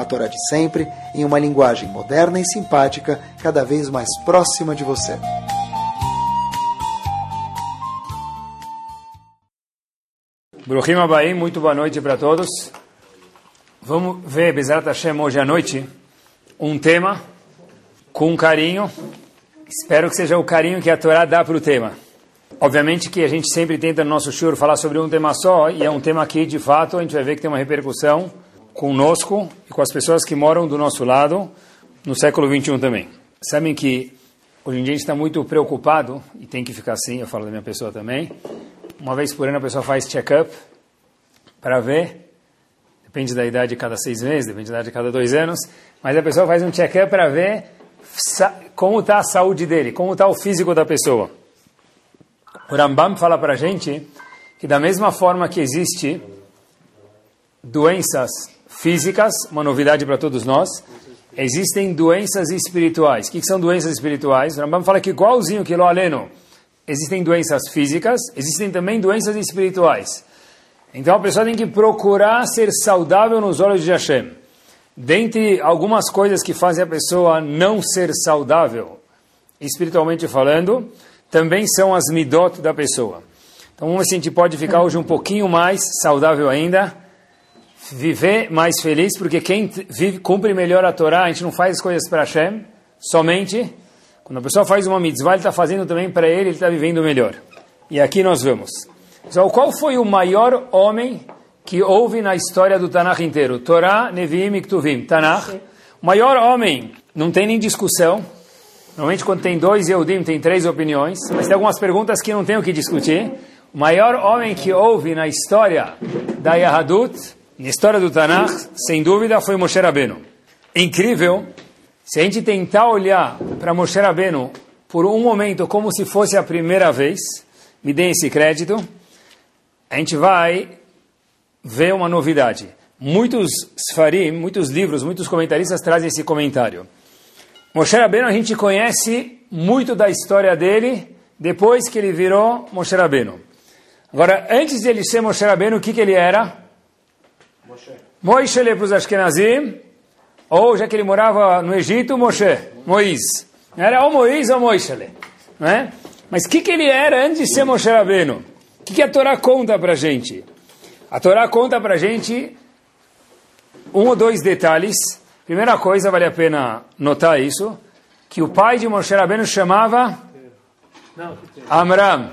a Torá de sempre, em uma linguagem moderna e simpática, cada vez mais próxima de você. Bruhim Abaim, muito boa noite para todos. Vamos ver, Bezerra Hashem, hoje à noite, um tema com carinho. Espero que seja o carinho que a Torá dá para o tema. Obviamente que a gente sempre tenta no nosso shur falar sobre um tema só, e é um tema que, de fato, a gente vai ver que tem uma repercussão conosco e com as pessoas que moram do nosso lado no século 21 também. Sabem que hoje em dia a gente está muito preocupado, e tem que ficar assim, eu falo da minha pessoa também. Uma vez por ano a pessoa faz check-up para ver, depende da idade cada seis meses, depende da idade de cada dois anos, mas a pessoa faz um check-up para ver como está a saúde dele, como está o físico da pessoa. O Rambam fala para a gente que da mesma forma que existe doenças físicas, uma novidade para todos nós, existem doenças espirituais. O que, são doenças espirituais? O Rambam fala que igualzinho que lo aleno, existem doenças físicas, existem também doenças espirituais. Então a pessoa tem que procurar ser saudável nos olhos de Hashem. Dentre algumas coisas que fazem a pessoa não ser saudável, espiritualmente falando, também são as midot da pessoa. Então vamos ver se a gente pode ficar hoje um pouquinho mais saudável ainda, viver mais feliz, porque quem vive, cumpre melhor a Torá, a gente não faz as coisas para Hashem, somente. Quando a pessoa faz uma mitzvah, ele está fazendo também para ele, ele está vivendo melhor. E aqui nós vamos. Então, qual foi o maior homem que houve na história do Tanakh inteiro? Torá, Nevi'im e Ktuvim. Tanakh. O maior homem, não tem nem discussão, Normalmente, quando tem dois Yehudim, tem três opiniões, mas tem algumas perguntas que não tem o que discutir. O maior homem que houve na história da Yahadut, na história do Tanakh, sem dúvida, foi Moshe Rabbeinu. Incrível, se a gente tentar olhar para Moshe Rabbeinu por um momento como se fosse a primeira vez, me deem esse crédito, a gente vai ver uma novidade. Muitos Sfarim, muitos livros, muitos comentaristas trazem esse comentário. Moshe Rabbeinu a gente conhece muito da história dele depois que ele virou Moshe Rabbeinu. Agora, antes de ele ser Moshe Rabbeinu, o que, que ele era? Moshe. Moshe para os Ashkenazim, ou já que ele morava no Egito, Moshe, Moisés. Era ou Moisés ou Moshe. Não é? Mas o que, que ele era antes de ser Moshe Rabbeinu? O que, que a Torá conta para gente? A Torá conta para gente um ou dois detalhes Primeira coisa, vale a pena notar isso, que o pai de Moshe Rabbeinu chamava Amram.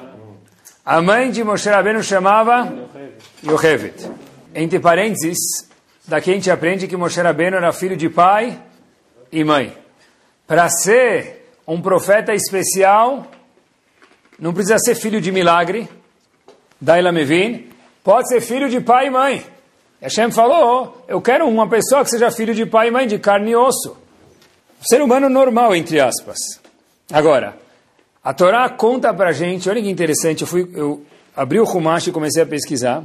A mãe de Moshe Rabbeinu chamava Yocheved. Entre parênteses, daqui a gente aprende que Moshe Rabbeinu era filho de pai e mãe. Para ser um profeta especial, não precisa ser filho de milagre, Daila Mevin, pode ser filho de pai e mãe. Hashem falou, eu quero uma pessoa que seja filho de pai e mãe, de carne e osso. Ser humano normal, entre aspas. Agora, a Torá conta para gente, olha que interessante, eu, fui, eu abri o Humash e comecei a pesquisar.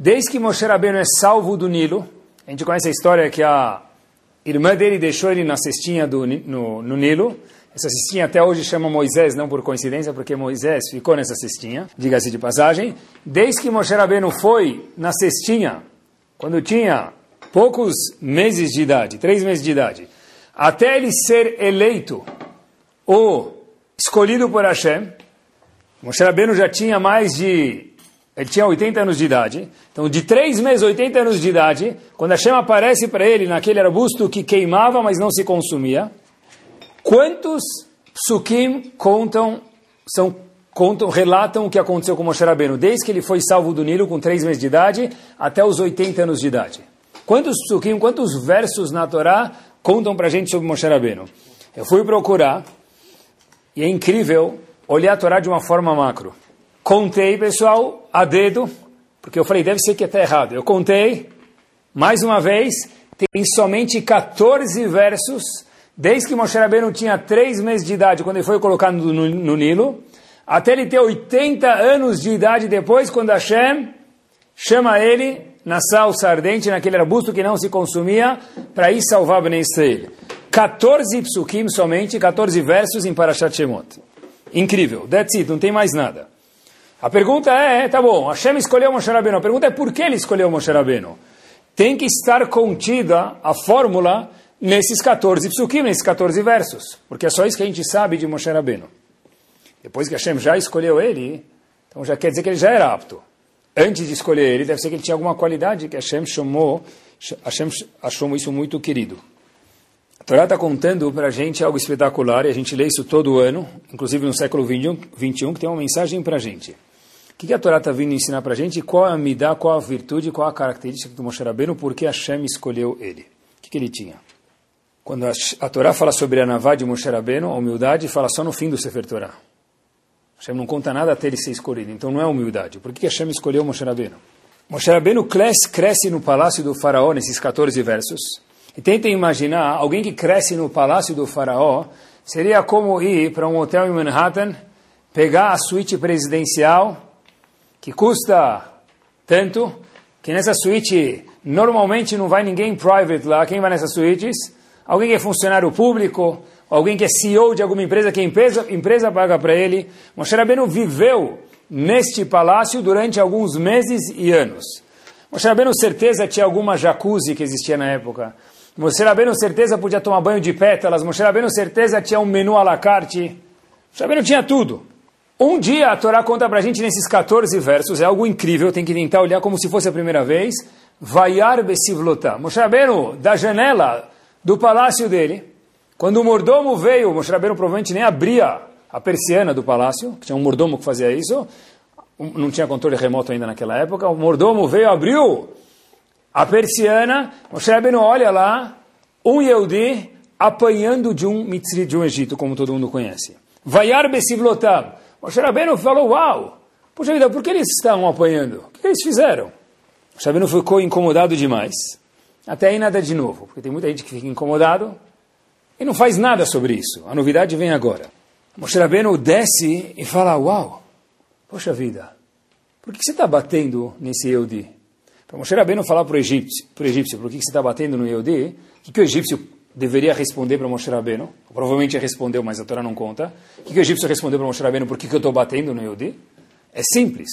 Desde que Moshe Rabbeinu é salvo do Nilo, a gente conhece a história que a irmã dele deixou ele na cestinha do, no, no Nilo, essa cestinha até hoje chama Moisés, não por coincidência, porque Moisés ficou nessa cestinha, diga-se de passagem. Desde que Moshe Rabbeinu foi na cestinha quando tinha poucos meses de idade, três meses de idade, até ele ser eleito ou escolhido por Hashem, Moshe Rabbeinu já tinha mais de... Ele tinha 80 anos de idade. Então, de três meses, 80 anos de idade, quando Hashem aparece para ele naquele arbusto que queimava, mas não se consumia, quantos psukim contam, são contam, relatam o que aconteceu com Moshe Rabbeinu, desde que ele foi salvo do Nilo com três meses de idade até os 80 anos de idade. Quantos psukim, quantos versos na Torá contam para a gente sobre Moshe Rabbeinu? Eu fui procurar e é incrível olhar a Torá de uma forma macro. Contei, pessoal, a dedo, porque eu falei, deve ser que está errado. Eu contei, mais uma vez, tem somente 14 versos desde que Moshe Rabbeinu tinha três meses de idade, quando ele foi colocado no, no Nilo, até ele ter 80 anos de idade depois, quando Hashem chama ele na salsa ardente, naquele arbusto que não se consumia, para ir salvar Ben Israel. 14 psukim somente, 14 versos em Parashat Shemot. Incrível, that's it, não tem mais nada. A pergunta é, tá bom, Hashem escolheu Moshe Rabbeinu. A pergunta é por que ele escolheu Moshe Rabbeinu? Tem que estar contida a fórmula nesses 14 psukim, nesses 14 versos. Porque é só isso que a gente sabe de Moshe Rabbeinu. Depois que Hashem já escolheu ele, então já quer dizer que ele já era apto. Antes de escolher ele, deve ser que ele tinha alguma qualidade que Hashem chamou, Hashem achou isso muito querido. A Torá está contando para a gente algo espetacular, e a gente lê isso todo ano, inclusive no século 21, 21 que tem uma mensagem para a gente. O que, que a Torá está vindo ensinar para a gente? Qual é a midá, qual a virtude, qual a característica do Moshe Rabbeinu, por que Hashem escolheu ele? O que, que ele tinha? Quando a, a Torá fala sobre a Navá de Moshe Rabbeinu, a humildade fala só no fim do Sefer Torá. Hashem não conta nada até ele ser escolhido, então não é humildade. Por que Hashem escolheu Moshe Rabbeinu? Moshe Rabbeinu cresce, cresce no palácio do faraó, nesses 14 versos, e tentem imaginar, alguém que cresce no palácio do faraó, seria como ir para um hotel em Manhattan, pegar a suíte presidencial, que custa tanto, que nessa suíte normalmente não vai ninguém private lá, quem vai nessas suítes? Alguém que é funcionário público, alguém que é CEO de alguma empresa, que a empresa, empresa paga para ele. Moshe Rabbeinu viveu neste palácio durante alguns meses e anos. Moshe Rabbeinu certeza tinha alguma jacuzzi que existia na época. Moshe Rabbeinu certeza podia tomar banho de pétalas. Moshe Rabbeinu certeza tinha um menu à la carte. Moshe Rabbeinu tinha tudo. Um dia a Torá conta para a gente nesses 14 versos, é algo incrível, tem que tentar olhar como se fosse a primeira vez. Vaiar besivlotá. Moshe Rabbeinu, da janela do palácio dele, quando o mordomo veio, Moshe Rabbeinu provavelmente nem abria a persiana do palácio, que tinha um mordomo que fazia isso, não tinha controle remoto ainda naquela época, o mordomo veio, abriu a persiana, Moshe Rabbeinu olha lá, um Yehudi apanhando de um mitzri de um Egito, como todo mundo conhece. Vaiar besivlotam. Moshe Rabbeinu falou, uau, puxa vida, por que eles estavam apanhando? O que eles fizeram? Moshe Rabbeinu ficou incomodado demais. Até aí nada de novo, porque tem muita gente que fica incomodado, e não faz nada sobre isso. A novidade vem agora. Moshe Rabbeinu desce e fala, uau, poxa vida, por que você está batendo nesse Eudi? Para Moshe Rabbeinu falar para o egípcio, para o egípcio, por que você está batendo no Eudi? O que, que o egípcio deveria responder para Moshe Rabbeinu? Provavelmente respondeu, mas a Torá não conta. O que, que o egípcio respondeu para Moshe Rabbeinu? Por que, que eu estou batendo no Eudi? É simples.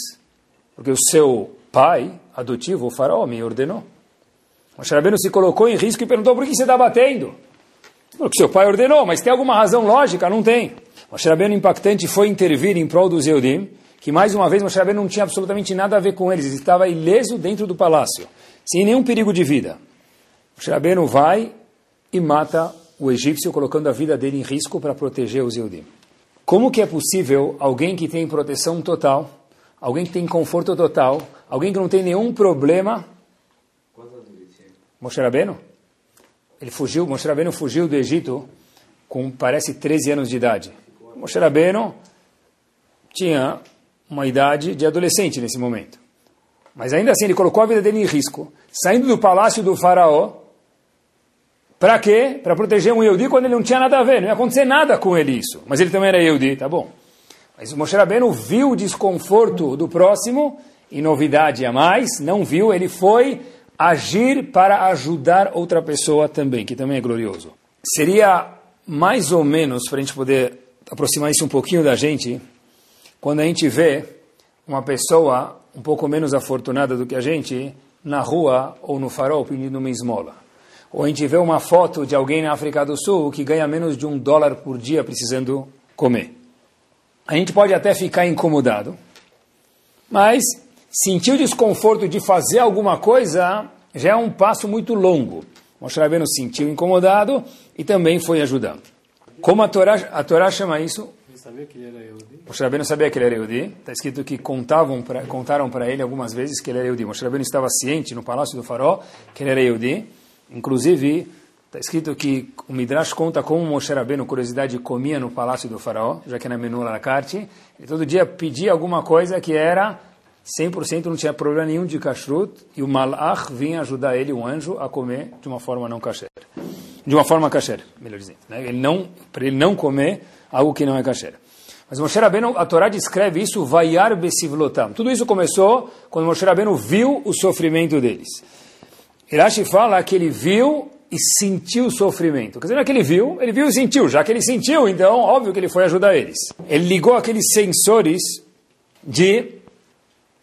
Porque o seu pai adotivo, o faraó, me ordenou. Moshe Rabbeinu se colocou em risco e perguntou, por que você está batendo? Porque seu pai ordenou, mas tem alguma razão lógica? Não tem. Moshe Rabbeinu impactante foi intervir em prol dos Eudim, que mais uma vez Moshe Rabbeinu não tinha absolutamente nada a ver com eles, ele estava ileso dentro do palácio, sem nenhum perigo de vida. Moshe Rabbeinu vai e mata o egípcio, colocando a vida dele em risco para proteger os Eudim. Como que é possível alguém que tem proteção total, alguém que tem conforto total, alguém que não tem nenhum problema... Moshe Rabbeinu? Ele fugiu, Moshe Rabbeinu fugiu do Egito com, parece, 13 anos de idade. Moshe Rabbeinu tinha uma idade de adolescente nesse momento. Mas ainda assim ele colocou a vida dele em risco, saindo do palácio do faraó, para quê? Para proteger um Yehudi quando ele não tinha nada a ver, não ia acontecer nada com ele isso. Mas ele também era Yehudi, tá bom. Mas o Moshe Rabbeinu viu o desconforto do próximo, e novidade a mais, não viu, ele foi agir para ajudar outra pessoa também, que também é glorioso. Seria mais ou menos, para a gente poder aproximar isso um pouquinho da gente, quando a gente vê uma pessoa um pouco menos afortunada do que a gente na rua ou no farol pedindo uma esmola. Ou a gente vê uma foto de alguém na África do Sul que ganha menos de um dólar por dia precisando comer. A gente pode até ficar incomodado, mas sentir o desconforto de fazer alguma coisa já é um passo muito longo. Moshe Rabbeinu sentiu incomodado e também foi ajudando. Como a Torá, a Torá chama isso? Moshe Rabbeinu sabia que ele era Yehudi. Está escrito que contavam pra, contaram para ele algumas vezes que ele era Yehudi. Moshe Rabbeinu estava ciente no palácio do farol que ele era Yehudi. Inclusive, está escrito que o Midrash conta como Moshe Rabbeinu, curiosidade, comia no palácio do faraó, já que na menu la carte. Ele todo dia pedia alguma coisa que era 100% não tinha problema nenhum de kashrut, e o malach vinha ajudar ele, um anjo, a comer de uma forma não kasher. de uma forma kasher, melhor dizendo. Né? Ele não, para ele não comer algo que não é kasher. Mas Moshe Rabbeinu, a Torá descreve isso, vaiar besivlotam. Tudo isso começou quando Moshe Rabbeinu viu o sofrimento deles. Irashi fala que ele viu e sentiu o sofrimento. Quer dizer, não é que ele viu, ele viu e sentiu. Já que ele sentiu, então, óbvio que ele foi ajudar eles. Ele ligou aqueles sensores de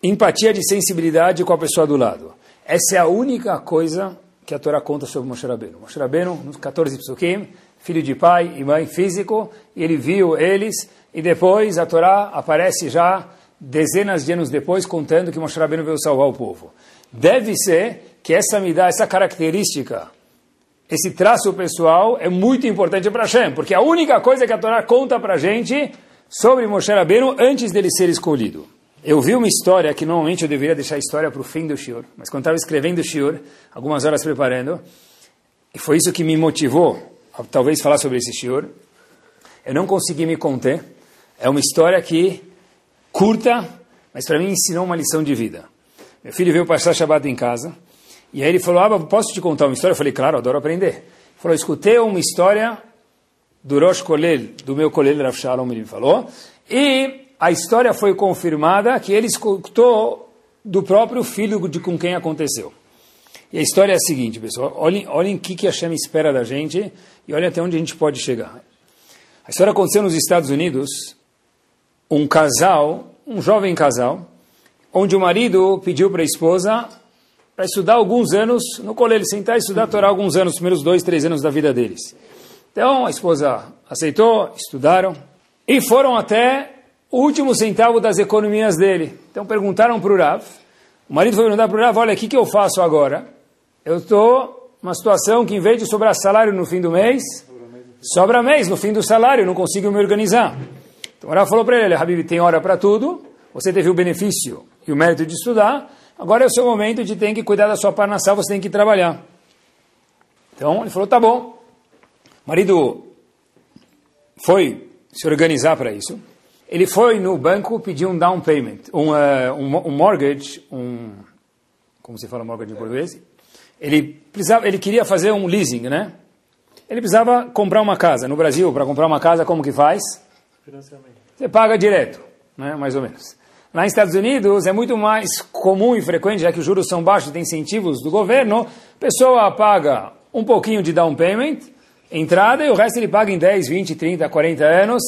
empatia, de sensibilidade com a pessoa do lado. Essa é a única coisa que a Torá conta sobre Moshe Rabbeinu. Moshe Rabbeinu, nos 14 psukim, filho de pai e mãe físico, ele viu eles, e depois a Torá aparece já dezenas de anos depois, contando que Moshe Rabbeinu veio salvar o povo. Deve ser que essa me dá essa característica, esse traço pessoal é muito importante para Hashem, porque a única coisa que a Torá conta para a gente sobre Moshe Rabbeinu antes dele ser escolhido. Eu vi uma história que normalmente eu deveria deixar a história para o fim do shiur, mas quando estava escrevendo o shiur, algumas horas preparando, e foi isso que me motivou a talvez falar sobre esse shiur, eu não consegui me conter. É uma história que curta, mas para mim ensinou uma lição de vida. Meu filho veio passar Shabbat em casa, e aí ele falou, ah, posso te contar uma história? Eu falei, claro, adoro aprender. Ele falou, escutei uma história do Rosh Kolel, do meu Kolel Rav Shalom, ele falou, e a história foi confirmada que ele escutou do próprio filho de com quem aconteceu. E a história é a seguinte, pessoal, olhem, o que, a Hashem espera da gente e olhem até onde a gente pode chegar. A história aconteceu nos Estados Unidos, um casal, um jovem casal, onde o marido pediu para a esposa para estudar alguns anos no colégio, sentar e estudar a Torá alguns anos, os primeiros dois, três anos da vida deles. Então a esposa aceitou, estudaram e foram até o último centavo das economias dele. Então perguntaram para o Rav, o marido foi perguntar para o Rav, olha, o que, que eu faço agora? Eu estou numa situação que em vez de sobrar salário no fim do mês, sobra mês no fim do salário, não consigo me organizar. Então o Rav falou para ele, Habib, tem hora para tudo, você teve o benefício e o mérito de estudar, agora é o seu momento de ter que cuidar da sua parnassal, você tem que trabalhar. Então ele falou, tá bom. O marido foi se organizar para isso. Ele foi no banco pedir um down payment, um, uh, um, um mortgage, um como se fala mortgage em português? Ele precisava, ele queria fazer um leasing, né? Ele precisava comprar uma casa. No Brasil, para comprar uma casa, como que faz? Financiamento. Você paga direto, né? Mais ou menos. Lá nos Estados Unidos é muito mais comum e frequente, já que os juros são baixos, tem incentivos do governo, a pessoa paga um pouquinho de down payment, entrada, e o resto ele paga em 10, 20, 30, 40 anos,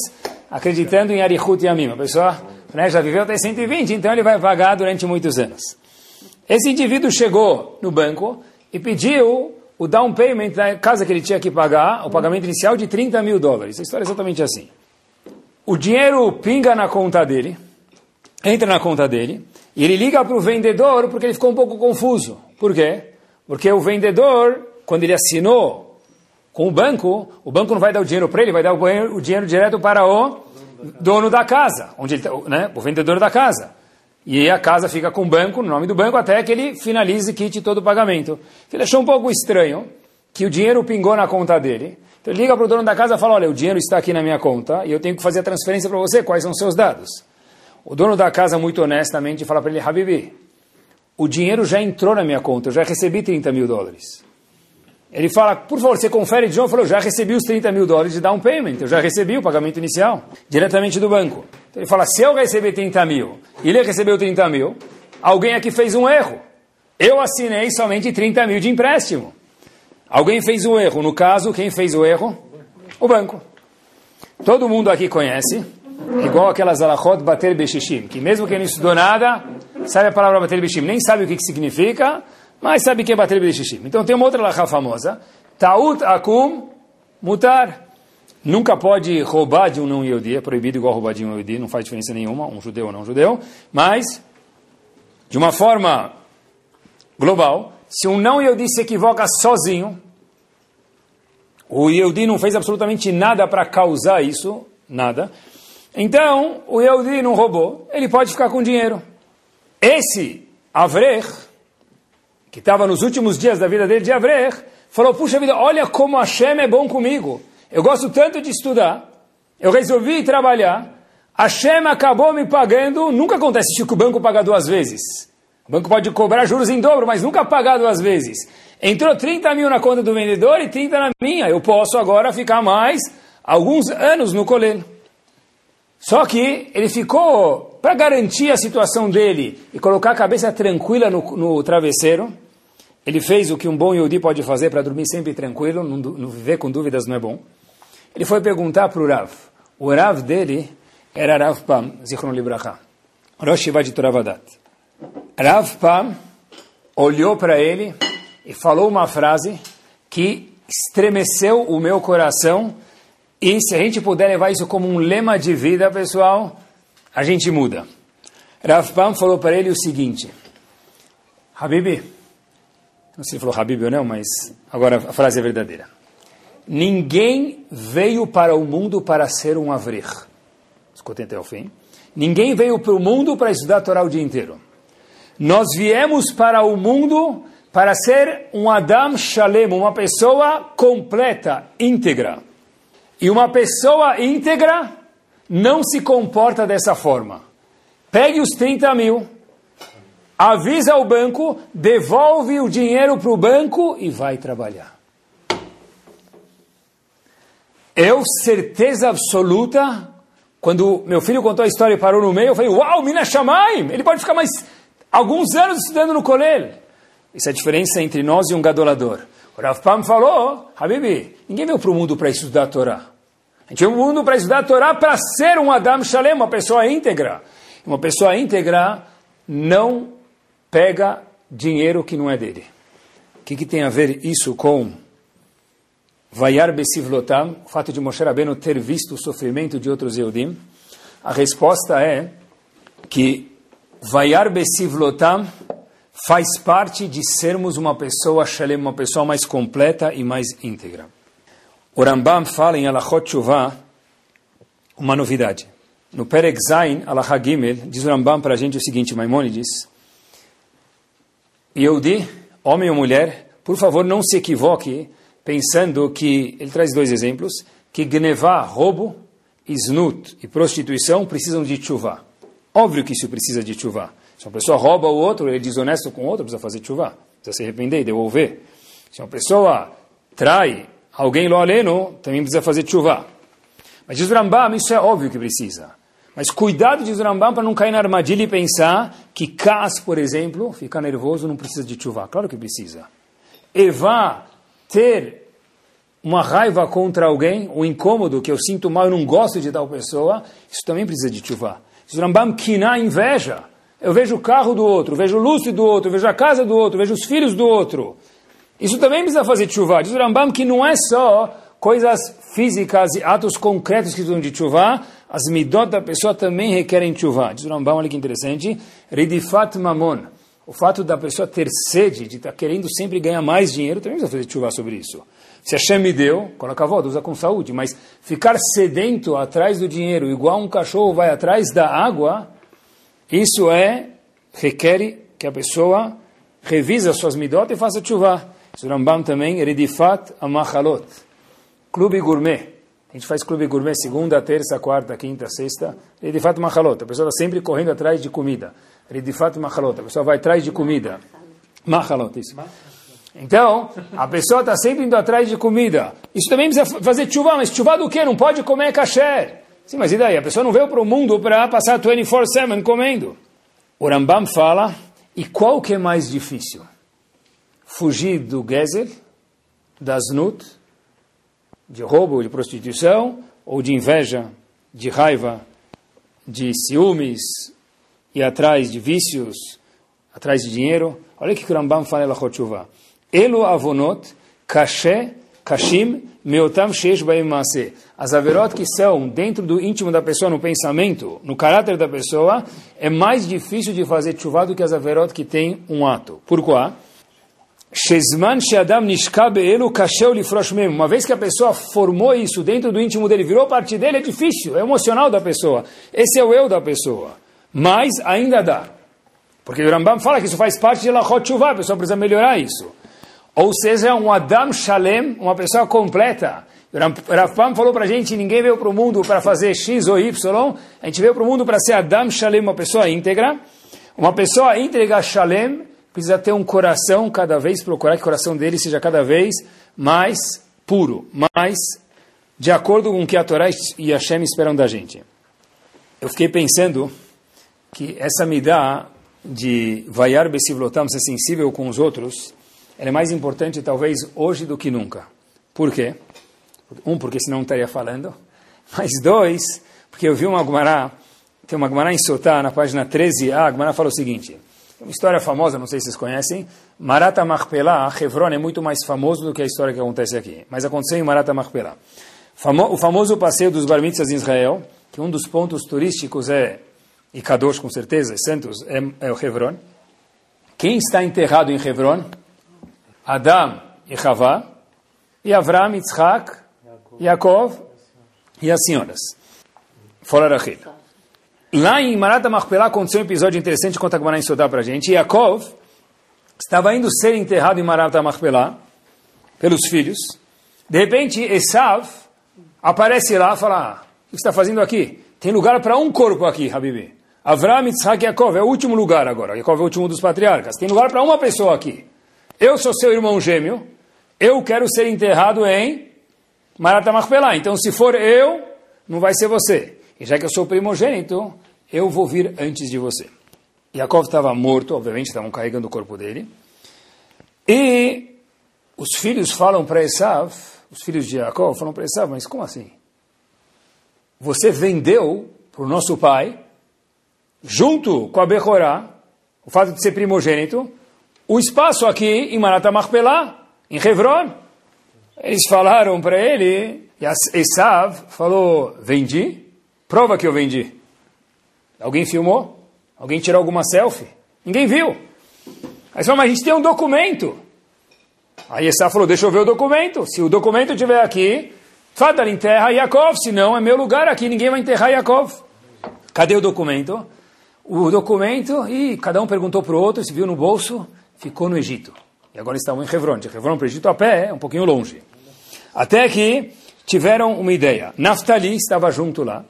acreditando em Arihut e Amim. A pessoa né, já viveu até 120, então ele vai pagar durante muitos anos. Esse indivíduo chegou no banco e pediu o down payment da casa que ele tinha que pagar, o pagamento inicial de 30 mil dólares. A história é exatamente assim. O dinheiro pinga na conta dele, entra na conta dele, e ele liga para o vendedor porque ele ficou um pouco confuso. Por quê? Porque o vendedor, quando ele assinou com o banco, o banco não vai dar o dinheiro para ele, vai dar o dinheiro direto para o dono da casa, onde ele, tá, né, o vendedor da casa. E a casa fica com o banco, no nome do banco, até que ele finalize e quite todo o pagamento. Ele achou um pouco estranho que o dinheiro pingou na conta dele. Então ele liga para o dono da casa e fala, olha, o dinheiro está aqui na minha conta e eu tenho que fazer a transferência para você, quais são os seus dados? O dono da casa, muito honestamente, fala para ele, Habibi, o dinheiro já entrou na minha conta, eu já recebi 30 mil dólares. Ele fala, por favor, você confere de novo. Falou, já recebi os 30 mil dólares de down payment, eu já recebi o pagamento inicial, diretamente do banco. Então ele fala, se eu receber 30 mil e ele recebeu 30 mil, alguém aqui fez um erro. Eu assinei somente 30 mil de empréstimo. Alguém fez um erro. No caso, quem fez o erro? O banco. Todo mundo aqui conhece, igual aquelas alachot bater beshishim, que mesmo quem não estudou nada, sabe a palavra bater beshishim, nem sabe o que, que significa, mas sabe que é bater B'Shishim. Então tem uma outra lacha famosa, Taut Akum Mutar. Nunca pode roubar de um não Yehudi, é proibido igual roubar de um Yehudi, não faz diferença nenhuma, um judeu ou não judeu, mas, de uma forma global, se um não Yehudi se equivoca sozinho, o Yehudi não fez absolutamente nada para causar isso, nada, então o Yehudi não roubou, ele pode ficar com dinheiro. Esse Avrech, que estava nos últimos dias da vida dele de falou, puxa vida, olha como Hashem é bom comigo. Eu gosto tanto de estudar, eu resolvi trabalhar, Hashem acabou me pagando, nunca acontece isso que o banco paga duas vezes. O banco pode cobrar juros em dobro, mas nunca pagar duas vezes. Entrou 30 mil na conta do vendedor e 30 na minha. Eu posso agora ficar mais alguns anos no colelo. Só que ele ficou, para garantir a situação dele e colocar a cabeça tranquila no, no travesseiro, ele fez o que um bom Yodi pode fazer para dormir sempre tranquilo, não, não, viver com dúvidas não é bom. Ele foi perguntar para o Rav. O Rav dele era Rav Pam, Zichron Libracha, Rosh de Toravadat. Rav Pam olhou para ele e falou uma frase que estremeceu o meu coração e se a gente puder levar isso como um lema de vida, pessoal, a gente muda. Rav Pam falou para ele o seguinte, Habibi, não sei se ele falou Habib ou não, mas agora a frase é verdadeira. Ninguém veio para o mundo para ser um avrich. Escutem até o fim. Ninguém veio para o mundo para estudar a Torá o dia inteiro. Nós viemos para o mundo para ser um Adam Shalem, uma pessoa completa, íntegra. E uma pessoa íntegra não se comporta dessa forma. Pegue os 30 mil, avisa o banco, devolve o dinheiro para o banco e vai trabalhar. Eu, certeza absoluta, quando meu filho contou a história e parou no meio, eu falei, uau, Mina Shamaim, ele pode ficar mais alguns anos estudando no colel. Essa é a diferença entre nós e um gadolador. Rav Pam falou, Habibi, ninguém veio para o mundo para estudar a Torá. A gente veio para o mundo para estudar a Torá para ser um Adam Shalem, uma pessoa íntegra. Uma pessoa íntegra não pega dinheiro que não é dele. O que, que tem a ver isso com Vayar Besivlotam, o fato de Moshe Rabbeinu ter visto o sofrimento de outros Eudim? A resposta é que Vayar Besivlotam faz parte de sermos uma pessoa shalem, uma pessoa mais completa e mais íntegra. O Rambam fala em Alachot Shuvah uma novidade. No Perek Zain, Gimel, diz o Rambam para a gente o seguinte, Maimonides, Yehudi, homem ou mulher, por favor não se equivoque pensando que, ele traz dois exemplos, que gnevá, roubo, snut e prostituição precisam de chuva. Óbvio que isso precisa de chuva. Se uma pessoa rouba o outro, ele é desonesto com o outro, precisa fazer chuva. Precisa se arrepender e devolver. Se uma pessoa trai alguém lo aleno, também precisa fazer chuva. Mas diz o Rambam, isso é óbvio que precisa. Mas cuidado, diz o Rambam, para não cair na armadilha e pensar que Cas, por exemplo, ficar nervoso não precisa de chuva. Claro que precisa. Eva ter uma raiva contra alguém, um incômodo que eu sinto mal, eu não gosto de tal pessoa, isso também precisa de chuva. Diz o Rambam, na inveja. Eu vejo o carro do outro, vejo o lustre do outro, vejo a casa do outro, vejo os filhos do outro. Isso também precisa fazer chuva. Diz o Rambam que não é só coisas físicas e atos concretos que precisam de chuva, as midot da pessoa também requerem chuva. Diz o Rambam, olha que interessante, Ridifat Mamon. O fato da pessoa ter sede, de estar tá querendo sempre ganhar mais dinheiro, também precisa fazer chuva sobre isso. Se Hashem me deu, coloca a volta, usa com saúde, mas ficar sedento atrás do dinheiro, igual um cachorro vai atrás da água, isso é, requer que a pessoa revise as suas midot e faça chuva. O Rambam também, Redifat Amachalot. Clube Gourmet. A gente faz clube gourmet segunda, terça, quarta, quinta, sexta. Redifat Machalot. A pessoa está sempre correndo atrás de comida. Redifat Machalot. A pessoa vai atrás de comida. Machalot, isso. Então, a pessoa está sempre indo atrás de comida. Isso também precisa fazer chuva, mas chuva do quê? Não pode comer kasher. Sim, mas e daí? A pessoa não veio para o mundo para passar 24-7 comendo. O Rambam fala, e qual que é mais difícil? Fugir do gezer, das nut, de roubo, de prostituição, ou de inveja, de raiva, de ciúmes, e atrás de vícios, atrás de dinheiro. Olha o que o Rambam fala em Elo avonot, kashe, kashim, meotam shesh baim As averot que são dentro do íntimo da pessoa, no pensamento, no caráter da pessoa, é mais difícil de fazer chuva do que as averot que tem um ato. Por quê? Shezman Sheadam Nishkabe Elu Kasheu Lifrosh Mem. Uma vez que a pessoa formou isso dentro do íntimo dele, virou parte dele, é difícil, é emocional da pessoa. Esse é o eu da pessoa. Mas ainda dá. Porque o Rambam fala que isso faz parte de Lachot Shuvah, a pessoa precisa melhorar isso. Ou seja, um Adam Shalem, uma pessoa completa. O Rambam falou para a gente, ninguém veio para o mundo para fazer X ou Y, a gente veio para o mundo para ser Adam Shalem, uma pessoa íntegra. Uma pessoa entregar Shalem precisa ter um coração cada vez, procurar que o coração dele seja cada vez mais puro, mais de acordo com o que a Torá e a Hashem esperam da gente. Eu fiquei pensando que essa midá de vaiar besivlotam, ser sensível com os outros, é mais importante talvez hoje do que nunca. Por quê? Um, porque senão não estaria falando. Mas dois, porque eu vi uma Gumará, tem uma Gumará em Sotá, na página 13a, a Gumará fala o seguinte, uma história famosa, não sei se vocês conhecem, Marata Machpelah, Hebron é muito mais famoso do que a história que acontece aqui, mas aconteceu em Marata Machpelah. Famo, o famoso passeio dos Bar em Israel, que um dos pontos turísticos é, e Kadosh com certeza, é Santos, é, é o Hebron. Quem está enterrado em Hebron? Adam e Havá, e Avram, Yitzhak, Yaakov e as senhoras. Fora Rachel. Lá em Marata Machpelah aconteceu um episódio interessante, conta a em Sodá para a gente. Yaakov estava indo ser enterrado em Marata Machpelah pelos filhos. De repente, Esav aparece lá e fala, ah, o que está fazendo aqui? Tem lugar para um corpo aqui, Habibi. Avram, Yitzhak e Yaakov é o último lugar agora. Yaakov é o último dos patriarcas. Tem lugar para uma pessoa aqui. Eu sou seu irmão gêmeo. Eu quero ser enterrado em Machpelah. Então, se for eu, não vai ser você. E já que eu sou primogênito, eu vou vir antes de você. Yaakov estava morto, obviamente, estavam carregando o corpo dele. E os filhos falam para Esav, os filhos de Yaakov falam para Esav, mas como assim? Você vendeu para o nosso pai, junto com a Bechorá, o fato de ser primogênito, o espaço aqui em Marata Machpelah, em Hebron. Eles falaram para ele, e Esav falou, vendi? Prova que eu vendi. Alguém filmou? Alguém tirou alguma selfie? Ninguém viu. Aí falou, mas a gente tem um documento. Aí Esav falou, deixa eu ver o documento. Se o documento estiver aqui, Fadal enterra Yaakov, senão é meu lugar aqui, ninguém vai enterrar Yaakov. Cadê o documento? O documento, e cada um perguntou para o outro, se viu no bolso, ficou no Egito. E agora estavam em Hebron. De Hebron para o Egito a pé, é um pouquinho longe. Até que tiveram uma ideia. Naftali estava junto lá.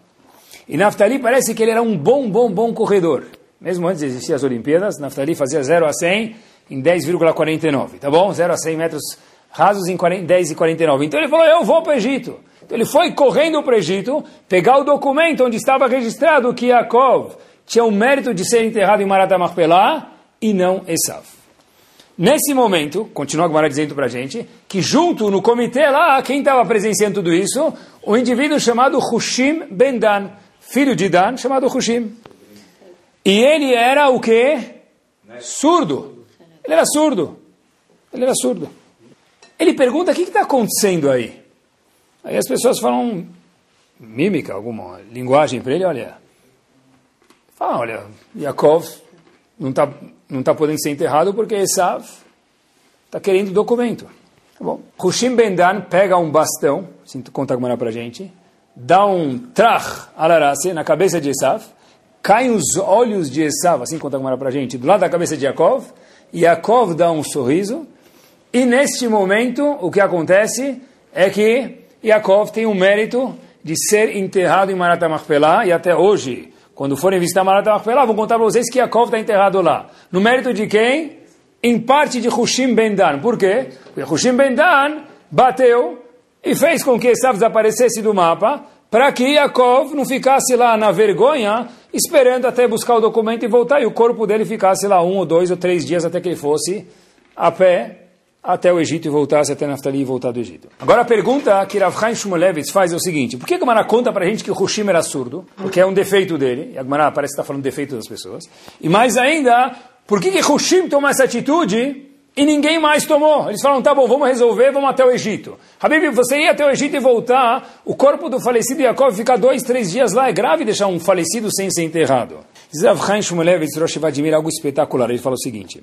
E Naftali parece que ele era um bom, bom, bom corredor. Mesmo antes de existir as Olimpíadas, Naftali fazia 0 a 100 em 10,49, tá bom? 0 a 100 metros rasos em 10,49. Então ele falou, eu vou para o Egito. Então ele foi correndo para o Egito, pegar o documento onde estava registrado que Yaakov tinha o mérito de ser enterrado em Marat e não Esav. Nesse momento, continua Gomara dizendo para a gente, que junto no comitê lá, quem estava presenciando tudo isso? O indivíduo chamado Hushim Ben Dan filho de Dan, chamado Hushim. E ele era o quê? Surdo. Ele era surdo. Ele era surdo. Ele pergunta, o que está acontecendo aí? Aí as pessoas falam mímica, alguma linguagem para ele, olha. Fala, olha, Yaakov não está não tá podendo ser enterrado porque Esav está querendo documento. Tá bom. Hushim Ben Dan pega um bastão, sinto conta como era para a gente, dá um trach alarase na cabeça de Esav, caem os olhos de Esav, assim conta como era para a gente, do lado da cabeça de Yaakov, Yaakov dá um sorriso, e neste momento o que acontece é que Yaakov tem o mérito de ser enterrado em Marat e até hoje, quando forem visitar Marat vão contar para vocês que Yaakov está enterrado lá. No mérito de quem? Em parte de Hushim Ben Dan. Por quê? Porque Hushim Ben Dan bateu e fez com que Esav desaparecesse do mapa, para que Yaakov não ficasse lá na vergonha, esperando até buscar o documento e voltar, e o corpo dele ficasse lá um ou dois ou três dias até que ele fosse a pé até o Egito e voltasse até Naftali e voltar do Egito. Agora a pergunta que Rav Chaim Shmulevitz faz é o seguinte, por que a Gemara conta para a gente que o Hushim era surdo? Porque é um defeito dele, e a Gemara parece que está falando defeito das pessoas. E mais ainda, por que que Hushim toma essa atitude e ninguém mais tomou. Eles falaram, tá bom, vamos resolver, vamos até o Egito. Habib, você ir até o Egito e voltar, o corpo do falecido Yaakov ficar dois, três dias lá, é grave deixar um falecido sem ser enterrado. Zav Chaim Shmulevitz Rosh algo espetacular, ele fala o seguinte,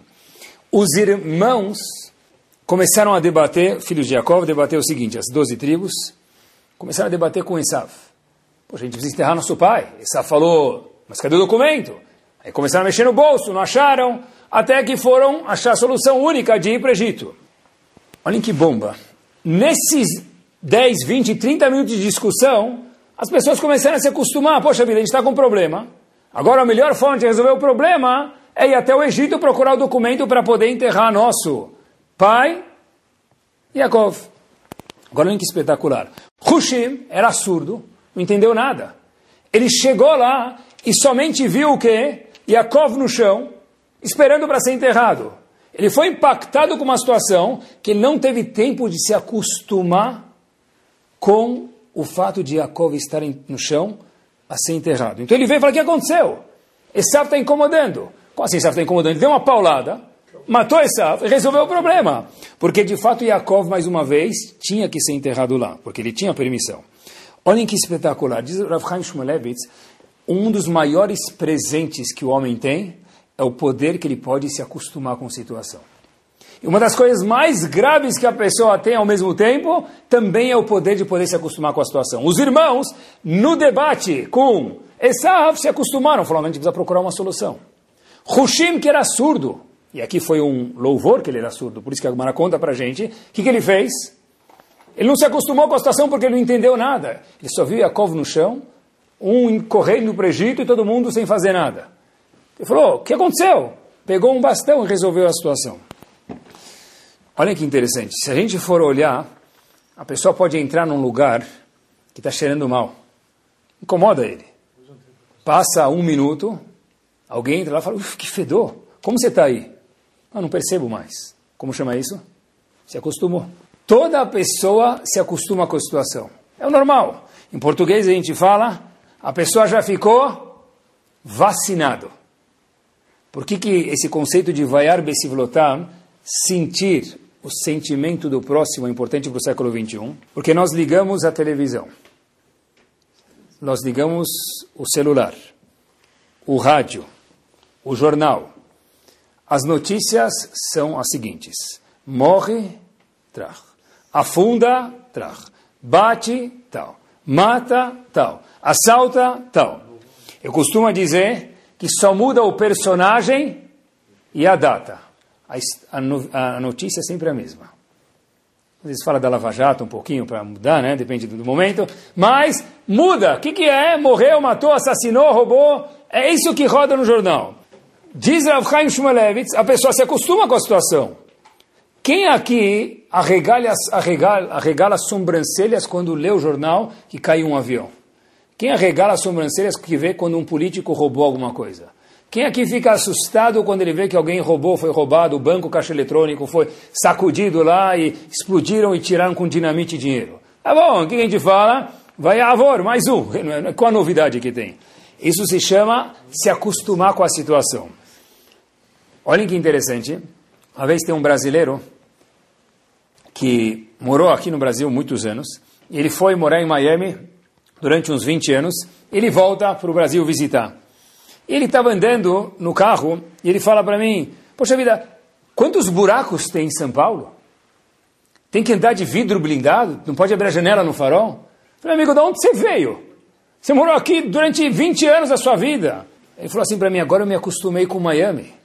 os irmãos começaram a debater, filhos de Yaakov, debater o seguinte, as doze tribos, começaram a debater com Esav. Poxa, a gente precisa enterrar nosso pai. Esav falou, mas cadê o documento? Aí começaram a mexer no bolso, não acharam, até que foram achar a solução única de ir para o Egito. Olhem que bomba. Nesses 10, 20, 30 minutos de discussão, as pessoas começaram a se acostumar. Poxa vida, a gente está com um problema. Agora a melhor forma de resolver o problema é ir até o Egito procurar o documento para poder enterrar nosso pai, Yaakov. Agora olha que espetacular. Hushim era surdo, não entendeu nada. Ele chegou lá e somente viu o quê? Yaakov no chão, esperando para ser enterrado. Ele foi impactado com uma situação que ele não teve tempo de se acostumar com o fato de Yaakov estar no chão a ser enterrado. Então ele veio e falou: O que aconteceu? Esav está incomodando. Como assim Esav está incomodando? Ele deu uma paulada, matou Esav e resolveu o problema. Porque de fato Yaakov, mais uma vez, tinha que ser enterrado lá, porque ele tinha permissão. Olhem que espetacular. Diz Rav Chaim Shmulevitz, um dos maiores presentes que o homem tem é o poder que ele pode se acostumar com a situação. E uma das coisas mais graves que a pessoa tem ao mesmo tempo também é o poder de poder se acostumar com a situação. Os irmãos, no debate com Esav, se acostumaram, falaram, a gente precisa procurar uma solução. Hushim, que era surdo, e aqui foi um louvor que ele era surdo, por isso que a Gemara conta para gente, o que, que ele fez? Ele não se acostumou com a situação porque ele não entendeu nada. Ele só viu Yaakov no chão, um correndo para o Egito e todo mundo sem fazer nada. Ele falou, o que aconteceu? Pegou um bastão e resolveu a situação. Olha que interessante, se a gente for olhar, a pessoa pode entrar num lugar que está cheirando mal. Incomoda ele. Passa um minuto, alguém entra lá e fala, que fedor, como você está aí? Ah, não percebo mais. Como chama isso? Se acostumou. Toda pessoa se acostuma com a situação. É o normal. Em português a gente fala, a pessoa já ficou vacinado. Por que, que esse conceito de vaiar besivlotam, sentir o sentimento do próximo é importante para o século XXI? Porque nós ligamos a televisão, nós ligamos o celular, o rádio, o jornal. As notícias são as seguintes: morre, trach. Afunda, trach. Bate, tal. Mata, tal assalta, tal. Eu costumo dizer que só muda o personagem e a data. A, notícia é sempre a mesma. Às vezes fala da Lava Jato um pouquinho para mudar, né? Depende do momento. Mas muda. O que, que é? Morreu, matou, assassinou, roubou. É isso que roda no jornal. Diz Rav Chaim Shmulevitz, a pessoa se acostuma com a situação. Quem aqui arregala, arregala, arregala as sobrancelhas quando lê o jornal que caiu um avião? Quem arregala as sobrancelhas que vê quando um político roubou alguma coisa? Quem aqui fica assustado quando ele vê que alguém roubou, foi roubado, o banco, o caixa eletrônico foi sacudido lá e explodiram e tiraram com dinamite dinheiro? Tá bom, o que a gente fala? Vai a avor, mais um. Qual a novidade que tem? Isso se chama se acostumar com a situação. Olhem que interessante. Uma vez tem um brasileiro que morou aqui no Brasil muitos anos, e ele foi morar em Miami durante uns 20 anos, ele volta para o Brasil visitar. Ele estava andando no carro e ele fala para mim, poxa vida, quantos buracos tem em São Paulo? Tem que andar de vidro blindado? Não pode abrir a janela no farol? Falei, amigo, de onde você veio? Você morou aqui durante 20 anos da sua vida. Ele falou assim para mim, agora eu me acostumei com Miami.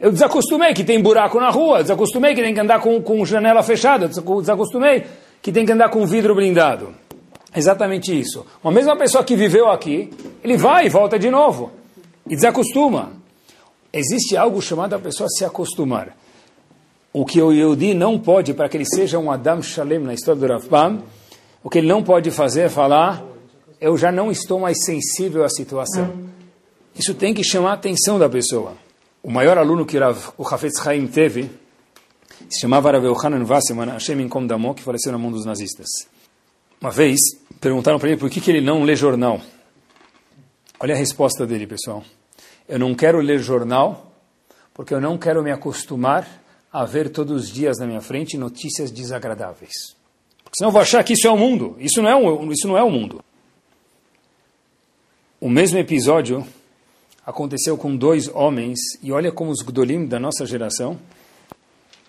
Eu desacostumei que tem buraco na rua, desacostumei que tem que andar com, com janela fechada, desacostumei que tem que andar com vidro blindado. Exatamente isso. Uma mesma pessoa que viveu aqui, ele vai e volta de novo. E desacostuma. Existe algo chamado a pessoa se acostumar. O que o Yehudi não pode, para que ele seja um Adam Shalem na história do Rav o que ele não pode fazer é falar, eu já não estou mais sensível à situação. Isso tem que chamar a atenção da pessoa. O maior aluno que o Hafetz Haim teve, se chamava Rav Yohanan Wasserman, Hashem Inkom Damo, que faleceu na mão dos nazistas. Uma vez, perguntaram para ele por que, que ele não lê jornal. Olha a resposta dele, pessoal. Eu não quero ler jornal porque eu não quero me acostumar a ver todos os dias na minha frente notícias desagradáveis. Porque senão eu vou achar que isso é o mundo. Isso não é isso não é o mundo. O mesmo episódio aconteceu com dois homens, e olha como os Gdolim da nossa geração,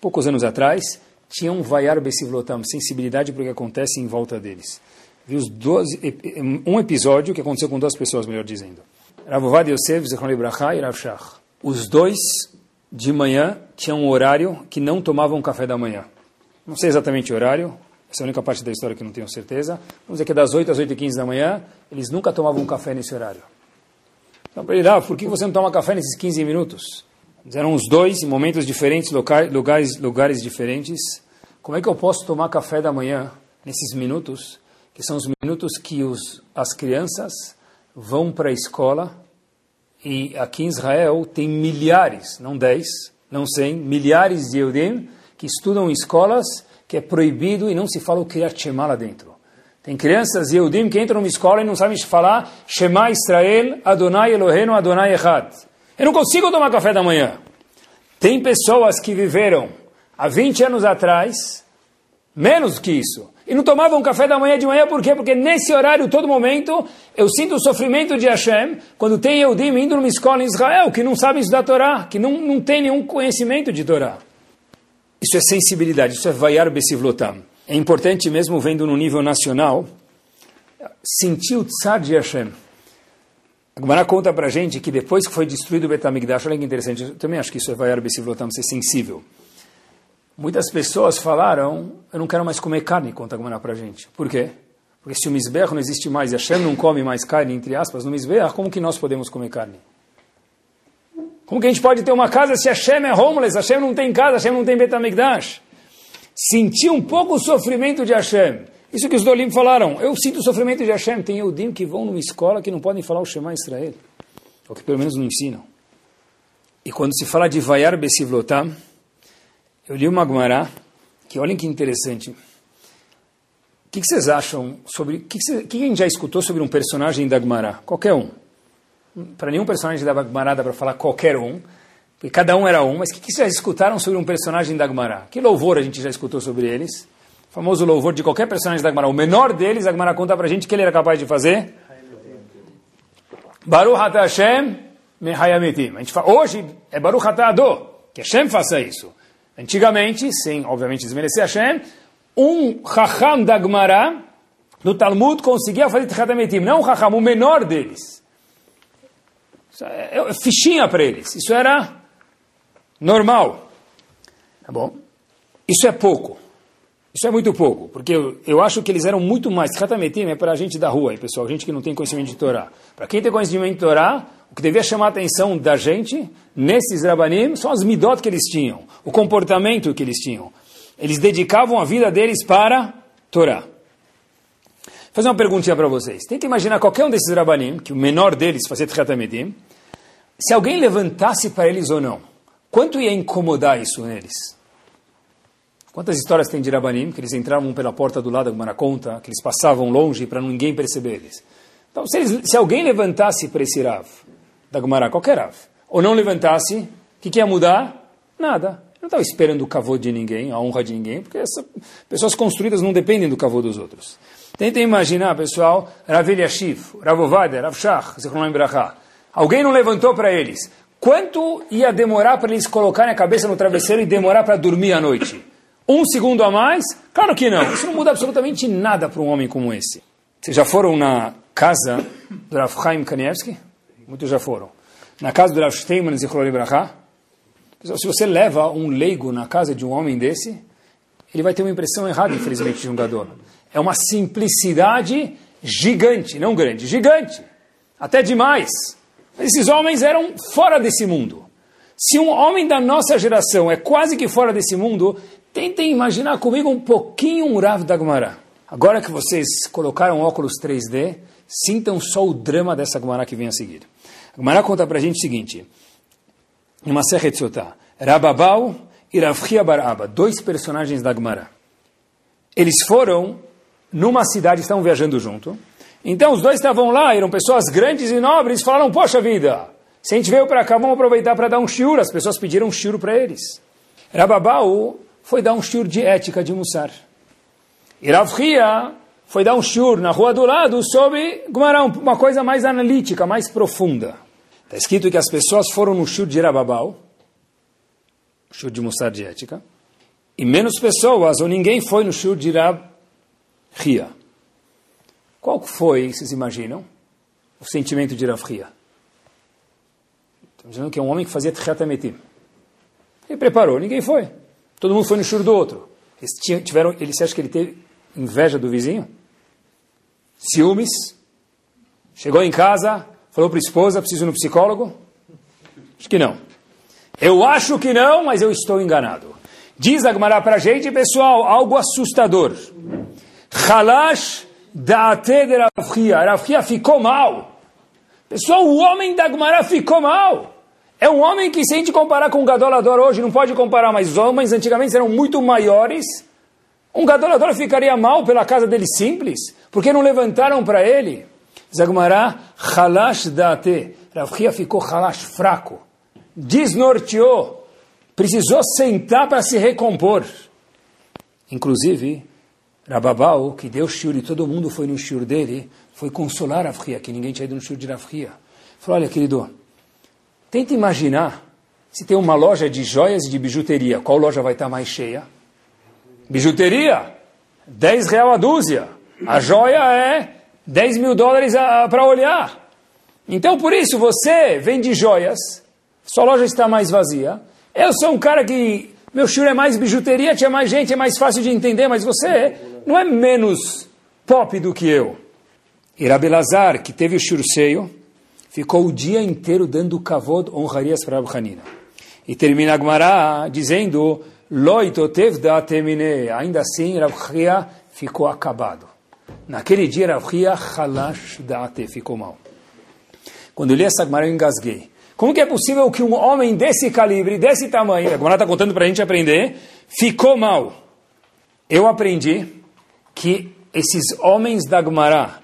poucos anos atrás, tinham vaiar besivlotam, sensibilidade para o que acontece em volta deles. Vi os dois, um episódio que aconteceu com duas pessoas, melhor dizendo. Rav Ovad Yosef, Zechron e Rav Shach. Os dois, de manhã, tinham um horário que não tomavam café da manhã. Não sei exatamente o horário, essa é a única parte da história que não tenho certeza. Vamos dizer que é das 8 às 8 e 15 da manhã, eles nunca tomavam café nesse horário. Então, ele, ah, por que você não toma café nesses 15 minutos? Eram os dois em momentos diferentes, lugares, lugares diferentes. Como é que eu posso tomar café da manhã nesses minutos, que são os minutos que os, as crianças vão para a escola e aqui em Israel tem milhares, não dez, não cem, milhares de Eudim que estudam em escolas que é proibido e não se fala o Kriyat Shema lá dentro. Tem crianças Eudim que entram numa escola e não sabem falar Shema Israel, Adonai Eloheinu, Adonai Echad. Eu não consigo tomar café da manhã. Tem pessoas que viveram há 20 anos atrás, menos que isso, e não tomavam café da manhã de manhã, por quê? Porque nesse horário, todo momento, eu sinto o sofrimento de Hashem, quando tem Eudim indo numa escola em Israel, que não sabem estudar Torá, que não, não tem nenhum conhecimento de Torá. Isso é sensibilidade, isso é vaiar besivlotam. É importante mesmo vendo no nível nacional, sentir o tzar de Hashem. A Gemara conta para gente que depois que foi destruído o Betamigdash, olha que interessante, eu também acho que isso é vaiar besivlotam, ser sensível. Muitas pessoas falaram, eu não quero mais comer carne, conta a Gemara para gente. Por quê? Porque se o Mizbeach não existe mais e Hashem não come mais carne, entre aspas, no Mizbeach, como que nós podemos comer carne? Como que a gente pode ter uma casa se Hashem é homeless, Hashem não tem casa, Hashem não tem Betamigdash? Sentir um pouco o sofrimento de Hashem. Isso que os Dolim falaram. Eu sinto o sofrimento de Hashem. Tem Eudim que vão numa escola que não podem falar o Shema Israel. Ou que pelo menos não ensinam. E quando se fala de Vayar Besivlotam, eu li uma Gemara, que olhem que interessante. O que, que vocês acham sobre... O que, que, que, a gente já escutou sobre um personagem da Gemara? Qualquer um. Para nenhum personagem da Gemara dá para falar qualquer um, porque cada um era um. Mas o que, que vocês já escutaram sobre um personagem da Gemara? Que louvor a gente já escutou sobre eles? O famoso louvor de qualquer personagem da Gemara. O menor deles, a Gemara conta para a gente que ele era capaz de fazer. Baruch Ata Hashem Mehayamitim. A gente fala, hoje é Baruch Ata Ado, que Hashem faça isso. Antigamente, sem, obviamente, desmerecer Hashem, um Chacham da Gemara, no Talmud, conseguia fazer Tchatametim. Não o Chacham, o menor deles. Isso é, é fichinha para eles. Isso era normal. Tá bom? Isso é pouco. Isso é muito pouco, porque eu, eu acho que eles eram muito mais. Tchatametim é para a gente da rua, pessoal, gente que não tem conhecimento de Torá. Para quem tem conhecimento de Torá, o que devia chamar a atenção da gente, nesses rabanim, são as midot que eles tinham, o comportamento que eles tinham. Eles dedicavam a vida deles para Torá. Vou fazer uma perguntinha para vocês. Tenta imaginar qualquer um desses rabanim, que o menor deles fazia Tchatametim, se alguém levantasse para eles ou não, quanto ia incomodar isso neles? Quantas histórias tem de Rabanim, que eles entravam pela porta do lado da Maraconta, que eles passavam longe para ninguém perceber eles. Então, se, eles, se alguém levantasse para esse Rav, da Gemara, qualquer Rav, ou não levantasse, o que, que ia mudar? Nada. Não estava esperando o cavô de ninguém, a honra de ninguém, porque essas pessoas construídas não dependem do cavô dos outros. Tentem imaginar, pessoal, Rav Eliashiv, Rav Ovadia, Rav Shach, Zichron. Alguém não levantou para eles. Quanto ia demorar para eles colocarem a cabeça no travesseiro e demorar para dormir à noite? Um segundo a mais? Claro que não. Isso não muda absolutamente nada para um homem como esse. Vocês já foram na casa do Rav Chaim Kanievski? Muitos já foram. Na casa do Rav Steinman Zichron Ibrahá? Se você leva um leigo na casa de um homem desse, ele vai ter uma impressão errada, infelizmente, de um gador. É uma simplicidade gigante, não grande, gigante. Até demais. Esses homens eram fora desse mundo. Se um homem da nossa geração é quase que fora desse mundo, Tentem imaginar comigo um pouquinho um Rav da Gemara. Agora que vocês colocaram óculos 3D, sintam só o drama dessa Gemara que vem a seguir. A Gemara conta para a gente o seguinte, em uma Sotá, Rababau e Ravchia Baraba, dois personagens da Gemara. Eles foram numa cidade, estavam viajando junto, então os dois estavam lá, eram pessoas grandes e nobres, falaram, poxa vida, se a gente veio para cá, vamos aproveitar para dar um shiur, as pessoas pediram um shiur para eles. Rababau foi dar um shiur de ética de Mussar. E foi dar um shiur na rua do lado sobre uma coisa mais analítica, mais profunda. Está escrito que as pessoas foram no shiur de Rababau, shiur de Mussar de ética, e menos pessoas ou ninguém foi no shiur de Rav. Qual foi, vocês imaginam, o sentimento de Rav? Estamos dizendo que é um homem que fazia Tchiat Ele preparou, ninguém foi. Todo mundo foi no churro do outro. Eles tiveram, ele, você acha que ele teve inveja do vizinho? Ciúmes? Chegou em casa, falou para a esposa, preciso ir no psicólogo? Acho que não. Eu acho que não, mas eu estou enganado. Diz Agmará para a gente, pessoal, algo assustador. Halash da'ate de Rafia. Rafia ficou mal. Pessoal, o homem da Agmará ficou mal. É um homem que, se a gente comparar com o Gadolador hoje, não pode comparar, mas os homens antigamente eram muito maiores. Um Gadolador ficaria mal pela casa dele simples, porque não levantaram para ele. Zagmará, halash da'ate. Rafia ficou halash, fraco. Desnorteou. Precisou sentar para se recompor. Inclusive, Rababau, que deu shiur e todo mundo foi no shiur dele, foi consolar a Fria, que ninguém tinha ido no shiur de Rafria. Falou, olha querido, tenta imaginar se tem uma loja de joias e de bijuteria, qual loja vai estar mais cheia? Bijuteria, 10 real a dúzia. A joia é 10 mil dólares para olhar. Então, por isso, você vende joias, sua loja está mais vazia. Eu sou um cara que, meu shiur é mais bijuteria, tinha mais gente, é mais fácil de entender, mas você não é menos pop do que eu. Irabelazar, que teve o churseio, ficou o dia inteiro dando kavod, honrarias para Abhanina. E termina Agmará dizendo, da. Ainda assim, Rabchia ficou acabado. Naquele dia, Rabchia halash da'ate, ficou mal. Quando eu li essa Agmará, eu engasguei. Como que é possível que um homem desse calibre, desse tamanho, a Agmará está contando para a gente aprender, ficou mal? Eu aprendi que esses homens da Agmará,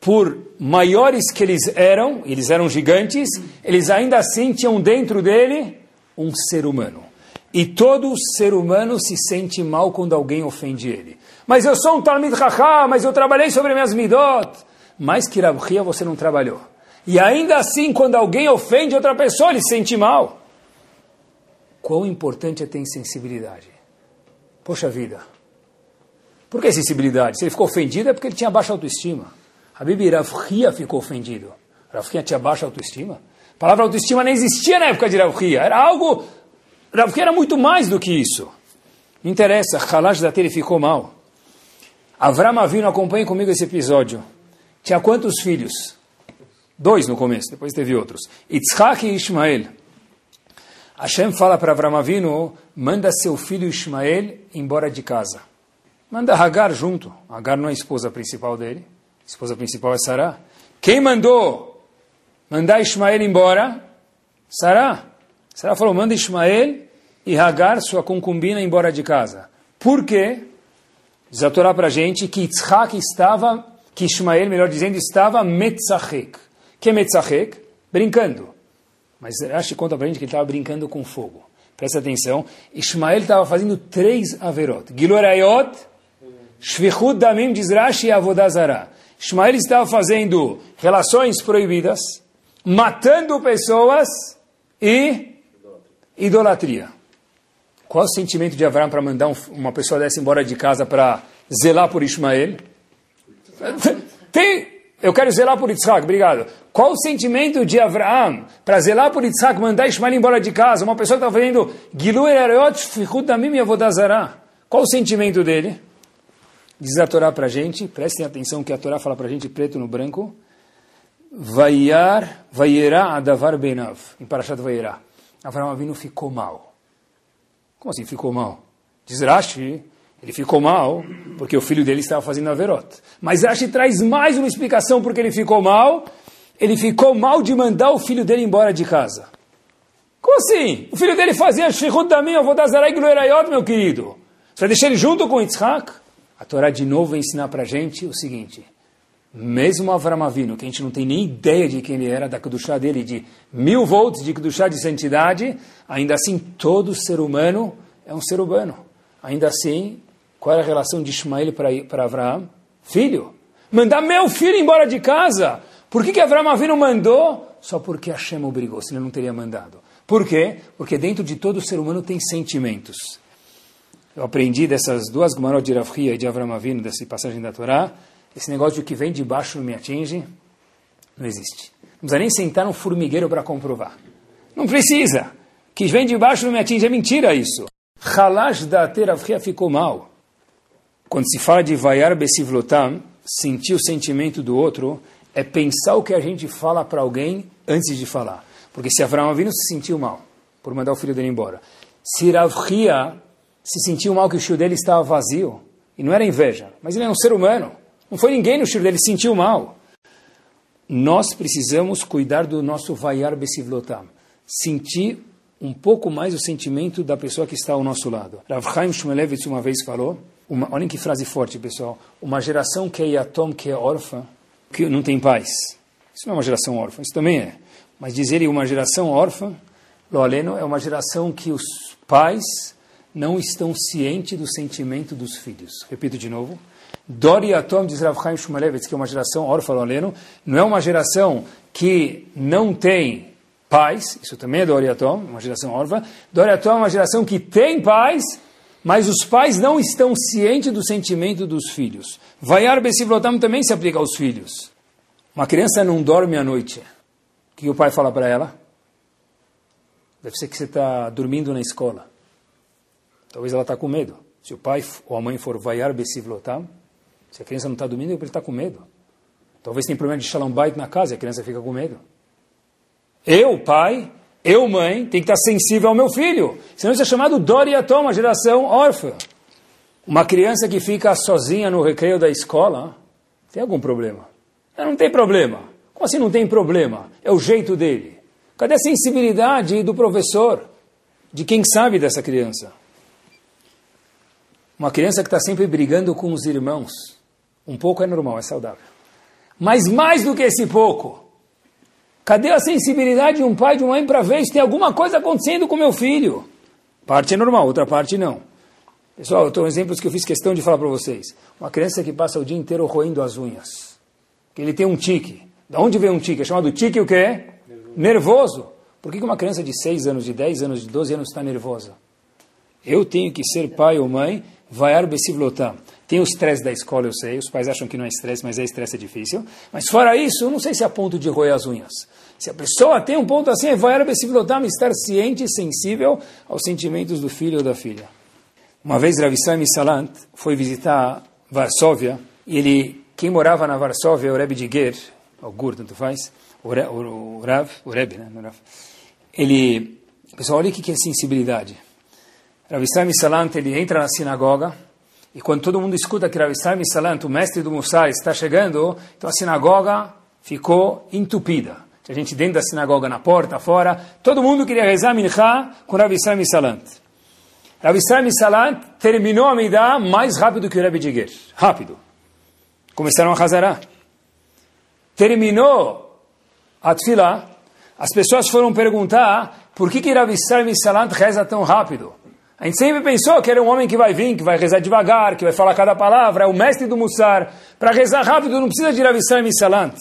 por maiores que eles eram, eles eram gigantes, eles ainda assim tinham dentro dele um ser humano. E todo ser humano se sente mal quando alguém ofende ele. Mas eu sou um Talmid Chachá, mas eu trabalhei sobre minhas midot. Mais que Rabchia você não trabalhou. E ainda assim, quando alguém ofende outra pessoa, ele se sente mal. Quão importante é ter sensibilidade. Poxa vida. Por que sensibilidade? Se ele ficou ofendido é porque ele tinha baixa autoestima. Habib Ravchia ficou ofendido. Ravchia tinha baixa autoestima? A palavra autoestima nem existia na época de Ravchia. Era algo... Ravchia era muito mais do que isso. Não interessa, Halash da ele ficou mal. Avram Avino, acompanhe comigo esse episódio. Tinha quantos filhos? Dois no começo, depois teve outros. Yitzhak e Ismael. Hashem fala para Avram Avino, manda seu filho Ismael embora de casa. Manda Hagar junto. Hagar não é a esposa principal dele. A esposa principal é Sarah. Quem mandou mandar Ismael embora? Sarah. Sarah falou, manda Ismael e Hagar, sua concubina, embora de casa. Por quê? Diz a Torá para a gente que Yitzhak estava, que Ismael, melhor dizendo, estava metzachek. Que é metzachek? Brincando. Mas Rashi conta para a gente que ele estava brincando com fogo. Presta atenção. Ismael estava fazendo três averot. Gilorayot, Shvichut Damim, diz Rashi Avodazara. Ismael estava fazendo relações proibidas, matando pessoas e idolatria. Qual o sentimento de Abraão para mandar um, uma pessoa dessa embora de casa para zelar por Ismael? Tem, eu quero zelar por Yitzhak, obrigado. Qual o sentimento de Abraão para zelar por Yitzhak, mandar Ismael embora de casa? Uma pessoa que está fazendo Gilu Erayot Fichut Damim Yavodazara. Qual o sentimento dele? Diz a Torá para a gente, prestem atenção que a Torá fala para a gente preto no branco. Vaiar, Vaierá Adavar Benav, em Parashat Vaierá. Abraão Avinu ficou mal. Como assim ficou mal? Diz Rashi, ele ficou mal porque o filho dele estava fazendo Averot. Mas Rashi traz mais uma explicação porque ele ficou mal. Ele ficou mal de mandar o filho dele embora de casa. Como assim? O filho dele fazia Shechut Damim, eu vou dar Zarai Gloerayot, meu querido. Você vai deixar ele junto com Yitzhak? A Torá de novo vai ensinar para a gente o seguinte. Mesmo Avram Avinu, que a gente não tem nem ideia de quem ele era, da Kedushá dele, de mil volts de Kedushá de santidade, ainda assim todo ser humano é um ser humano. Ainda assim, qual era a relação de Ismael para Abraão? Filho. Mandar meu filho embora de casa. Por que, que Abraão Avinu mandou? Só porque Hashem obrigou, senão não teria mandado. Por quê? Porque dentro de todo ser humano tem sentimentos. Eu aprendi dessas duas Gumarot de Rafria e de Avram Avinu, dessa passagem da Torá, esse negócio de que vem de baixo não me atinge, não existe. Não precisa nem sentar no formigueiro para comprovar. Não precisa. Que vem de baixo não me atinge, é mentira isso. Halash da Teravria ficou mal. Quando se fala de Vayar Besivlotam, sentir o sentimento do outro, é pensar o que a gente fala para alguém antes de falar. Porque se Avram Avinu se sentiu mal, por mandar o filho dele embora. Se Rav Hia se sentiu mal que o shiur dele estava vazio, e não era inveja, mas ele é um ser humano, não foi ninguém no shiur dele, se sentiu mal. Nós precisamos cuidar do nosso vayar besivlotam, sentir um pouco mais o sentimento da pessoa que está ao nosso lado. Rav Chaim Shmulevitz uma vez falou, uma, olhem que frase forte, pessoal, uma geração que é yatom, que é órfã, que não tem paz. Isso não é uma geração órfã, isso também é. Mas dizer uma geração órfã, lo aleno, é uma geração que os pais não estão cientes do sentimento dos filhos. Repito de novo. Dori Atom, diz Rav Chaim Shmulevitz, que é uma geração órfã, lo aleno, não é uma geração que não tem pais, isso também é Doriatom, uma geração órfã. Doriatom é uma geração que tem pais, mas os pais não estão cientes do sentimento dos filhos. Vaiar Besivlotam também se aplica aos filhos. Uma criança não dorme à noite. O que o pai fala para ela? Deve ser que você está dormindo na escola. Talvez ela está com medo. Se o pai ou a mãe for vaiar Besivlotam, se a criança não está dormindo, é ele está com medo. Talvez tenha problema de shalom bait na casa e a criança fica com medo. Eu, pai, eu, mãe, tem que estar sensível ao meu filho. Senão isso é chamado Doriatom, uma geração órfã. Uma criança que fica sozinha no recreio da escola, tem algum problema? Não tem problema. Como assim não tem problema? É o jeito dele. Cadê a sensibilidade do professor? De quem sabe dessa criança? Uma criança que está sempre brigando com os irmãos. Um pouco é normal, é saudável. Mas mais do que esse pouco, Cadê a sensibilidade de um pai e de uma mãe para ver se tem alguma coisa acontecendo com meu filho? Parte é normal, outra parte não. Pessoal, eu estou exemplos que eu fiz questão de falar para vocês. Uma criança que passa o dia inteiro roendo as unhas. Que ele tem um tique. Da onde vem um tique? É chamado tique o quê? Nervoso. nervoso. Por que uma criança de 6 anos, de 10 anos, de 12 anos está nervosa? Eu tenho que ser pai ou mãe, vaiar besivlotam. Tem o estresse da escola, eu sei, os pais acham que não é estresse, mas é estresse é difícil. Mas fora isso, eu não sei se é ponto de roer as unhas. Se a pessoa tem um ponto assim, vai estar ciente e sensível aos sentimentos do filho ou da filha. Uma vez Rav Ismail Salant foi visitar Varsóvia, e ele, quem morava na Varsóvia, o Rebbe de Ger, o Gur, tanto faz, o, o, o Rav, o Rebbe, né, Rav, ele, pessoal, olha o que é sensibilidade. Rav Ismail Salant, ele entra na sinagoga, e quando todo mundo escuta que Rav Ismail Salant, o mestre do Mussar, está chegando, então a sinagoga ficou entupida. Tinha gente dentro da sinagoga, na porta, fora. Todo mundo queria rezar Minha com Rav Israel Misalant. Rav Israel Misalant terminou a Midah mais rápido que o Rebbe Diger. Rápido. Começaram a Hazará. Terminou a Tfilah. As pessoas foram perguntar por que, que Rav Misalant reza tão rápido. A gente sempre pensou que era um homem que vai vir, que vai rezar devagar, que vai falar cada palavra, é o mestre do Mussar. Para rezar rápido não precisa de Rav Israel Misalant.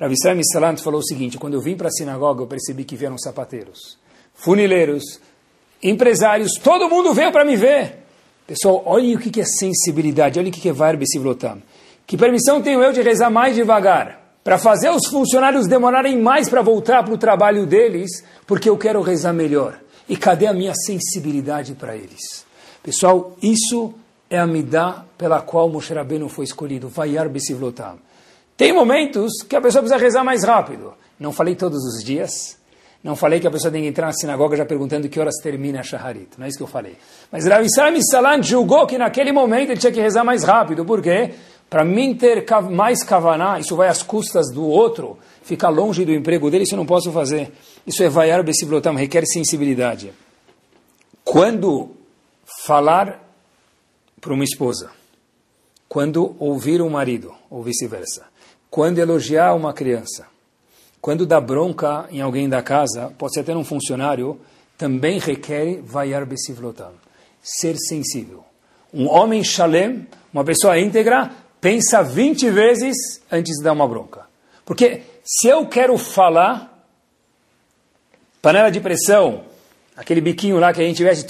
Rav Misalant falou o seguinte, quando eu vim para a sinagoga, eu percebi que vieram sapateiros, funileiros, empresários, todo mundo veio para me ver. Pessoal, olhem o que é sensibilidade, olhem o que é Varbe Sivlotam. Que permissão tenho eu de rezar mais devagar? Para fazer os funcionários demorarem mais para voltar para o trabalho deles, porque eu quero rezar melhor. E cadê a minha sensibilidade para eles? Pessoal, isso é a midá pela qual Moshe Rabbeinu foi escolhido, Vayar Besivlotam. Tem momentos que a pessoa precisa rezar mais rápido. Não falei todos os dias. Não falei que a pessoa tem que entrar na sinagoga já perguntando que horas termina a Shaharit. Não é isso que eu falei. Mas Rav Israel Salant julgou que naquele momento ele tinha que rezar mais rápido. Por quê? Para mim ter mais kavaná, isso vai às custas do outro, ficar longe do emprego dele, isso eu não posso fazer. Isso é vaiar besiblotam, requer sensibilidade. Quando falar para uma esposa, quando ouvir um marido, ou vice-versa, quando elogiar uma criança, quando dar bronca em alguém da casa, pode ser até um funcionário, também requer vaiar besivlotam, ser sensível. Um homem shalem, uma pessoa íntegra, pensa 20 vezes antes de dar uma bronca. Porque se eu quero falar, panela de pressão, aquele biquinho lá que a gente veste,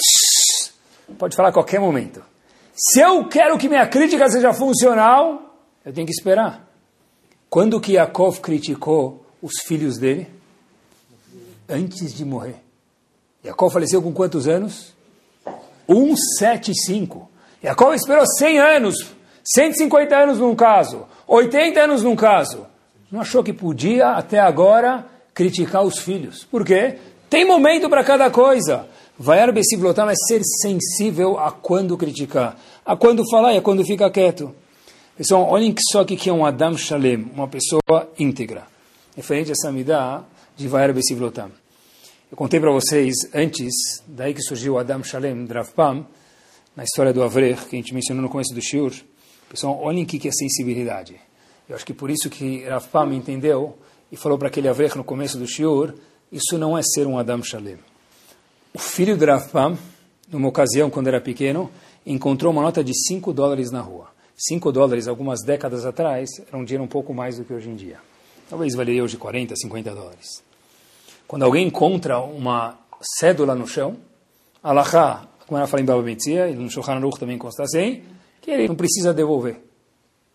pode falar a qualquer momento. Se eu quero que minha crítica seja funcional, eu tenho que esperar. Quando que Yaakov criticou os filhos dele? Antes de morrer. Yaakov faleceu com quantos anos? 175. Yaakov esperou 100 anos, 150 anos num caso, 80 anos num caso. Não achou que podia, até agora, criticar os filhos. Por quê? Tem momento para cada coisa. Vaiar Besivlotam é ser sensível a quando criticar, a quando falar e a quando ficar quieto. Pessoal, olhem só o que é um Adam Shalem, uma pessoa íntegra. Referente a essa de Vaiar Besivlotam. Eu contei para vocês antes, daí que surgiu o Adam Shalem, Dravpam, na história do Avrech, que a gente mencionou no começo do Shiur. Pessoal, olhem o que é sensibilidade. Eu acho que por isso que Rav Pam entendeu e falou para aquele Avrech no começo do Shiur, isso não é ser um Adam Shalem. O filho de Rav Pam, numa ocasião, quando era pequeno, encontrou uma nota de 5 dólares na rua. 5 dólares, algumas décadas atrás, era um dinheiro um pouco mais do que hoje em dia. Talvez valeria hoje 40, 50 dólares. Quando alguém encontra uma cédula no chão, Alahá, como ela fala em Baba Metzia, e no Shulchan Aruch também consta assim, que ele não precisa devolver.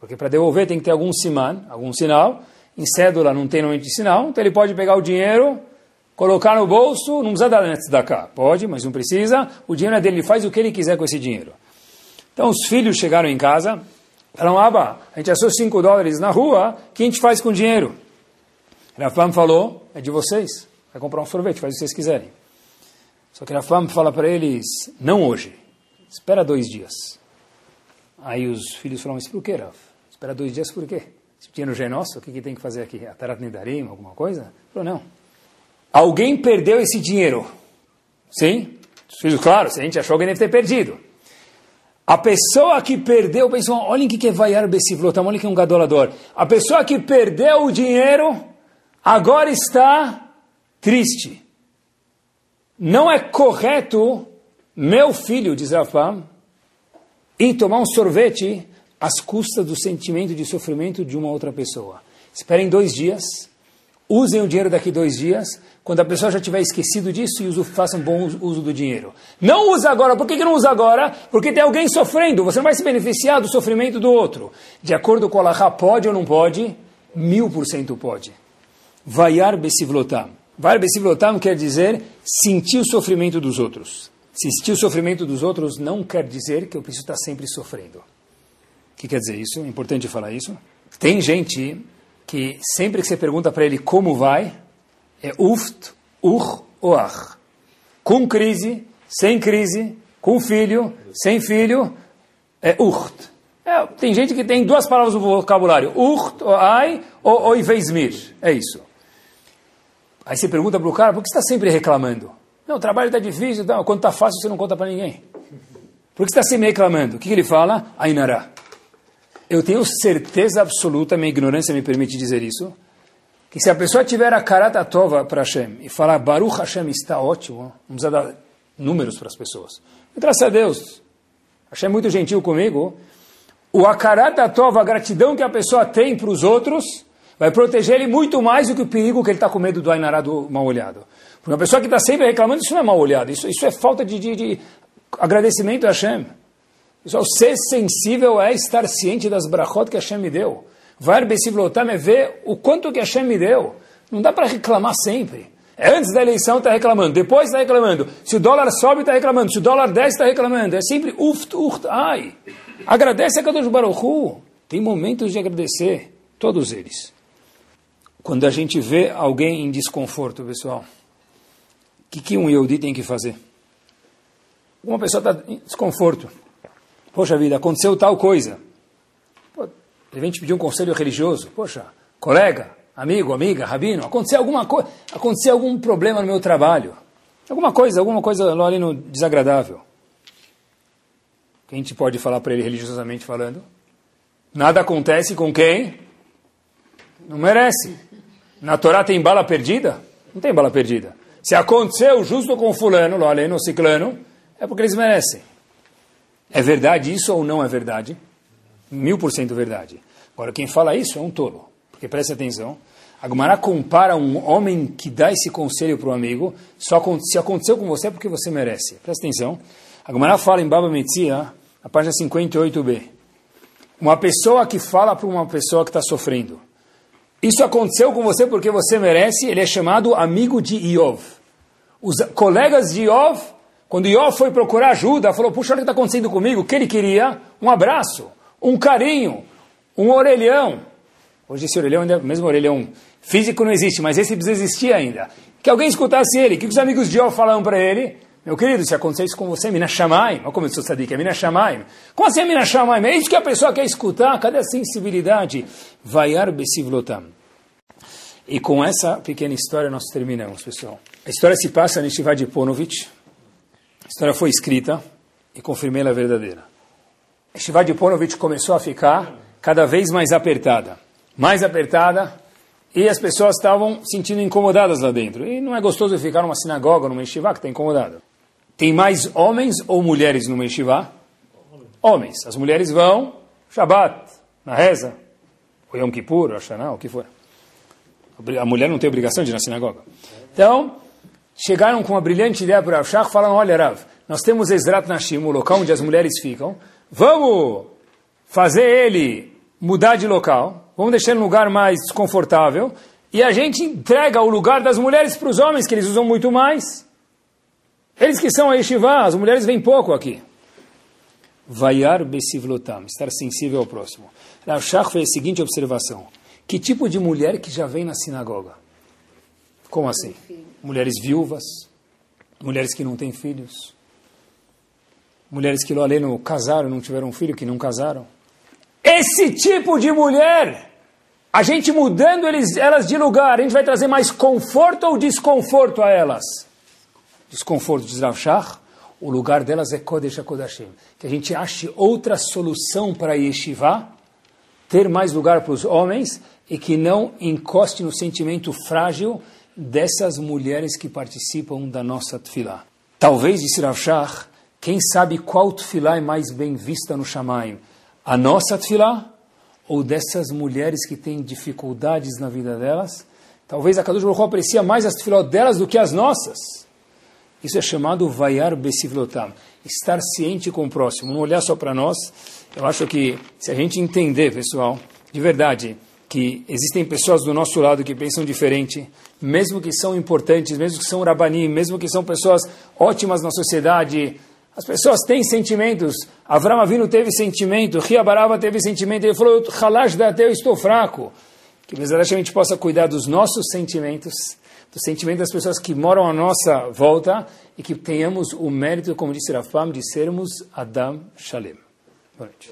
Porque para devolver tem que ter algum siman, algum sinal. Em cédula não tem de sinal, então ele pode pegar o dinheiro colocar no bolso, não precisa dar antes da cá. Pode, mas não precisa. O dinheiro é dele, ele faz o que ele quiser com esse dinheiro. Então os filhos chegaram em casa, falaram, Aba, a gente achou 5 dólares na rua, o que a gente faz com o dinheiro? Rafam falou, é de vocês, vai comprar um sorvete, faz o que vocês quiserem. Só que Rafam fala para eles, não hoje, espera dois dias. Aí os filhos falam, mas por que, Raf? Espera dois dias por quê? Se o dinheiro já é nosso, o que, que tem que fazer aqui? Atarat Nedarim, alguma coisa? Falou, não. Alguém perdeu esse dinheiro. Sim? Claro, se a gente achou, alguém deve ter perdido. A pessoa que perdeu, pessoal, olhem o que é vaiar besivlotam, olhem que é um gadolador. A pessoa que perdeu o dinheiro, agora está triste. Não é correto, meu filho, diz Rafam, ir tomar um sorvete às custas do sentimento de sofrimento de uma outra pessoa. Esperem dois dias, usem o dinheiro daqui dois dias, quando a pessoa já tiver esquecido disso e uso, faça um bom uso do dinheiro. Não usa agora. Por que, que não usa agora? Porque tem alguém sofrendo. Você não vai se beneficiar do sofrimento do outro. De acordo com o Allah, pode ou não pode? Mil por cento pode. Vaiar besivlotam. Vaiar besivlotam quer dizer sentir o sofrimento dos outros. Sentir o sofrimento dos outros não quer dizer que eu preciso estar sempre sofrendo. Que quer dizer isso? É importante falar isso. Tem gente que sempre que você pergunta para ele como vai, é uft, ur, oach. Com crise, sem crise, com filho, sem filho, é urt. É, tem gente que tem duas palavras no vocabulário, urt, oai, ou oiveismir. É isso. Aí você pergunta para o cara, por que você está sempre reclamando? Não, o trabalho está difícil, então, quando está fácil você não conta para ninguém. Por que você está sempre reclamando? O que, que ele fala? Ainará. Eu tenho certeza absoluta, minha ignorância me permite dizer isso, que se a pessoa tiver a karata tova para Hashem e falar Baruch Hashem está ótimo, precisa dar números para as pessoas. Graças a Deus, Hashem é muito gentil comigo, o akarata tova, a gratidão que a pessoa tem para os outros, vai proteger ele muito mais do que o perigo que ele está com medo do Ainará do mal olhado. Porque uma pessoa que está sempre reclamando, isso não é mal olhado, isso, isso é falta de, de, de agradecimento a Hashem. Pessoal, ser sensível é estar ciente das brachot que Hashem me deu. Besivlotam é ver o quanto que Hashem me deu. Não dá para reclamar sempre. É antes da eleição está reclamando, depois está reclamando. Se o dólar sobe, está reclamando. Se o dólar desce, está reclamando. É sempre uft, uft, ai. Agradece a Kadosh Baruch Hu. Tem momentos de agradecer, todos eles. Quando a gente vê alguém em desconforto, pessoal, o que, que um Yehudi tem que fazer? Uma pessoa está em desconforto. Poxa vida, aconteceu tal coisa. De repente pedir um conselho religioso. Poxa, colega, amigo, amiga, rabino, aconteceu alguma coisa, aconteceu algum problema no meu trabalho. Alguma coisa, alguma coisa lá ali no desagradável. Que a gente pode falar para ele religiosamente falando? Nada acontece com quem não merece. Na Torá tem bala perdida? Não tem bala perdida. Se aconteceu justo com fulano, lá ali no ciclano, é porque eles merecem. É verdade isso ou não é verdade? mil por cento verdade. Agora, quem fala isso é um tolo, porque preste atenção. A Gumara compara um homem que dá esse conselho para o amigo, só se aconteceu com você é porque você merece. Presta atenção. A Gumara fala em Baba Metzia, a página 58b. Uma pessoa que fala para uma pessoa que está sofrendo. Isso aconteceu com você porque você merece, ele é chamado amigo de Iov. Os colegas de Iov, quando Iov foi procurar ajuda, falou, puxa, olha o que está acontecendo comigo, o que ele queria? Um abraço um carinho, um orelhão. Hoje esse orelhão, ainda, mesmo orelhão físico não existe, mas esse precisa existir ainda. que alguém escutasse ele. O que os amigos de Jó falaram para ele? Meu querido, se acontecer isso com você, Mina Shamaim, olha como eu sou sadiq, é Mina Shamaim. Como assim é Mina Shamaim? É isso que a pessoa quer escutar, cadê a sensibilidade? Vaiar Besivlotam. E com essa pequena história nós terminamos, pessoal. A história se passa em de Ponovich. A história foi escrita e confirmei ela verdadeira. Shiva de Ponovich começou a ficar cada vez mais apertada. Mais apertada, e as pessoas estavam sentindo incomodadas lá dentro. E não é gostoso ficar numa sinagoga, numa yeshiva, que está incomodado. Tem mais homens ou mulheres no yeshiva? Homens. As mulheres vão, Shabbat, na reza, o Yom Kippur, Hashanah, o que for. A mulher não tem obrigação de ir na sinagoga. Então, chegaram com uma brilhante ideia para o Rav falaram, olha Rav, nós temos Ezrat Nashim, o local onde as mulheres ficam, vamos fazer ele mudar de local, vamos deixar ele um lugar mais desconfortável, e a gente entrega o lugar das mulheres para os homens, que eles usam muito mais. Eles que são a yeshiva, as mulheres vêm pouco aqui. Vaiar besivlotam, estar sensível ao próximo. Rav Shach fez a seguinte observação. Que tipo de mulher que já vem na sinagoga? Como assim? Mulheres viúvas, mulheres que não têm filhos, mulheres que lá além casaram, não tiveram filho, que não casaram. Esse tipo de mulher, a gente mudando eles, elas de lugar, a gente vai trazer mais conforto ou desconforto a elas? Desconforto, diz Rav Shach, o lugar delas é Kodesh HaKodashim. Que a gente ache outra solução para Yeshiva, ter mais lugar para os homens e que não encoste no sentimento frágil dessas mulheres que participam da nossa tefilá. Talvez, disse Rav Shach, quem sabe qual tefilá é mais bem vista no Shamaim? a nossa tefilá ou dessas mulheres que têm dificuldades na vida delas. Talvez a Kadosh Baruch aprecia mais as tefilot delas do que as nossas. Isso é chamado vaiar besivlotam, estar ciente com o próximo, não olhar só para nós. Eu acho que se a gente entender, pessoal, de verdade, que existem pessoas do nosso lado que pensam diferente, mesmo que são importantes, mesmo que são rabanim, mesmo que são pessoas ótimas na sociedade, as pessoas têm sentimentos. Avram Avinu teve sentimento, Ria Barava teve sentimento. Ele falou, Halash até eu estou fraco. Que a gente possa cuidar dos nossos sentimentos, do sentimento das pessoas que moram à nossa volta e que tenhamos o mérito, como disse Rafam, de sermos Adam Shalem. Boa noite.